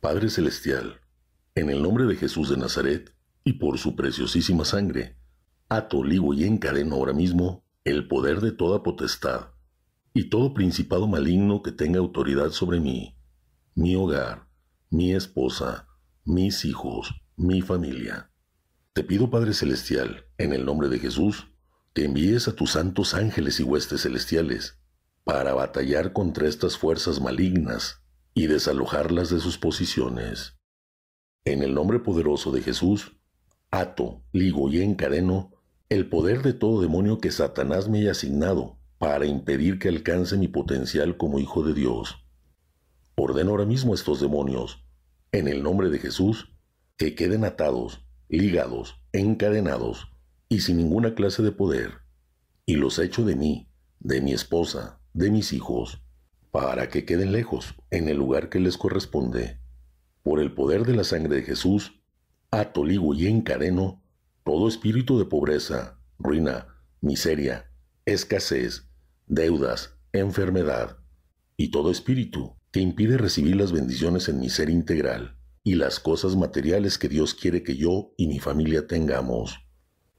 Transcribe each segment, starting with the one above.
Padre Celestial, en el nombre de Jesús de Nazaret y por su preciosísima sangre, ato, ligo y encadeno ahora mismo el poder de toda potestad y todo principado maligno que tenga autoridad sobre mí, mi hogar, mi esposa, mis hijos, mi familia. Te pido, Padre Celestial, en el nombre de Jesús, que envíes a tus santos ángeles y huestes celestiales para batallar contra estas fuerzas malignas y desalojarlas de sus posiciones. En el nombre poderoso de Jesús, ato, ligo y encadeno el poder de todo demonio que Satanás me haya asignado para impedir que alcance mi potencial como hijo de Dios. Ordeno ahora mismo a estos demonios, en el nombre de Jesús, que queden atados, ligados, encadenados y sin ninguna clase de poder, y los echo de mí, de mi esposa, de mis hijos, para que queden lejos, en el lugar que les corresponde. Por el poder de la sangre de Jesús, ato, ligo y encadeno todo espíritu de pobreza, ruina, miseria, escasez, deudas, enfermedad, y todo espíritu que impide recibir las bendiciones en mi ser integral y las cosas materiales que Dios quiere que yo y mi familia tengamos.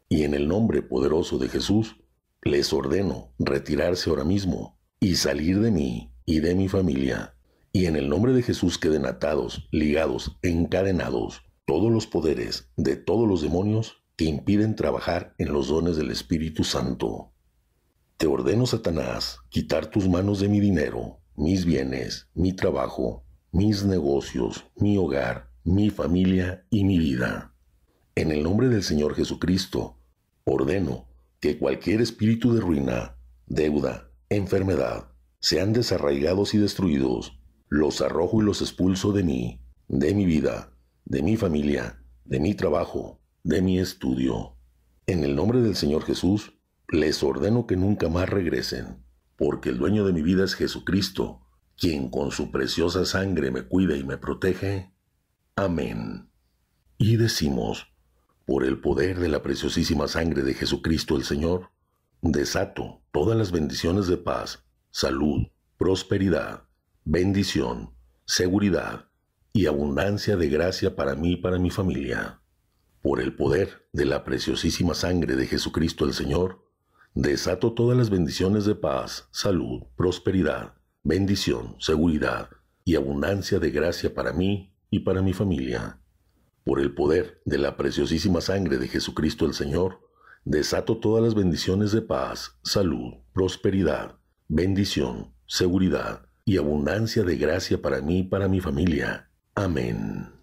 Y en el nombre poderoso de Jesús, les ordeno retirarse ahora mismo y salir de mí y de mi familia. Y en el nombre de Jesús queden atados, ligados, encadenados todos los poderes de todos los demonios que impiden trabajar en los dones del Espíritu Santo. Te ordeno, Satanás, quitar tus manos de mi dinero, mis bienes, mi trabajo, mis negocios, mi hogar, mi familia y mi vida. En el nombre del Señor Jesucristo, ordeno que cualquier espíritu de ruina, deuda, enfermedad, sean desarraigados y destruidos, los arrojo y los expulso de mí, de mi vida, de mi familia, de mi trabajo, de mi estudio. En el nombre del Señor Jesús, les ordeno que nunca más regresen, porque el dueño de mi vida es Jesucristo, quien con su preciosa sangre me cuida y me protege. Amén. Y decimos, por el poder de la preciosísima sangre de Jesucristo el Señor, desato todas las bendiciones de paz salud, prosperidad, bendición, seguridad y abundancia de gracia para mí y para mi familia. Por el poder de la preciosísima sangre de Jesucristo el Señor, desato todas las bendiciones de paz, salud, prosperidad, bendición, seguridad y abundancia de gracia para mí y para mi familia. Por el poder de la preciosísima sangre de Jesucristo el Señor, desato todas las bendiciones de paz, salud, prosperidad, bendición, seguridad y abundancia de gracia para mí y para mi familia. Amén.